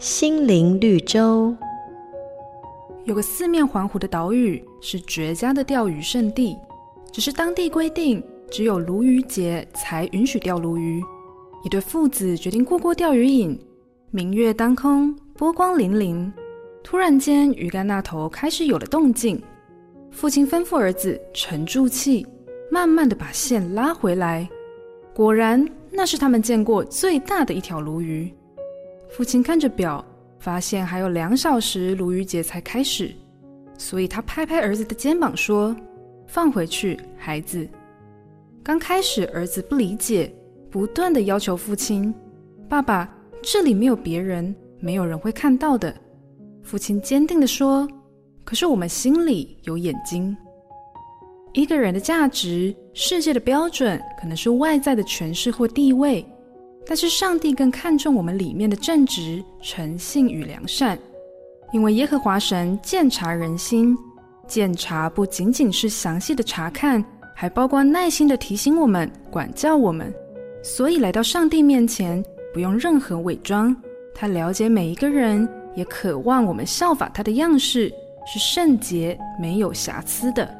心灵绿洲。有个四面环湖的岛屿，是绝佳的钓鱼胜地。只是当地规定，只有鲈鱼节才允许钓鲈鱼。一对父子决定过过钓鱼瘾。明月当空，波光粼粼。突然间，鱼竿那头开始有了动静。父亲吩咐儿子沉住气，慢慢的把线拉回来。果然，那是他们见过最大的一条鲈鱼。父亲看着表，发现还有两小时鲈鱼节才开始，所以他拍拍儿子的肩膀说：“放回去，孩子。”刚开始，儿子不理解，不断的要求父亲：“爸爸，这里没有别人，没有人会看到的。”父亲坚定地说：“可是我们心里有眼睛。一个人的价值、世界的标准，可能是外在的权势或地位。”但是上帝更看重我们里面的正直、诚信与良善，因为耶和华神鉴察人心，鉴察不仅仅是详细的查看，还包括耐心的提醒我们、管教我们。所以来到上帝面前，不用任何伪装，他了解每一个人，也渴望我们效法他的样式，是圣洁、没有瑕疵的。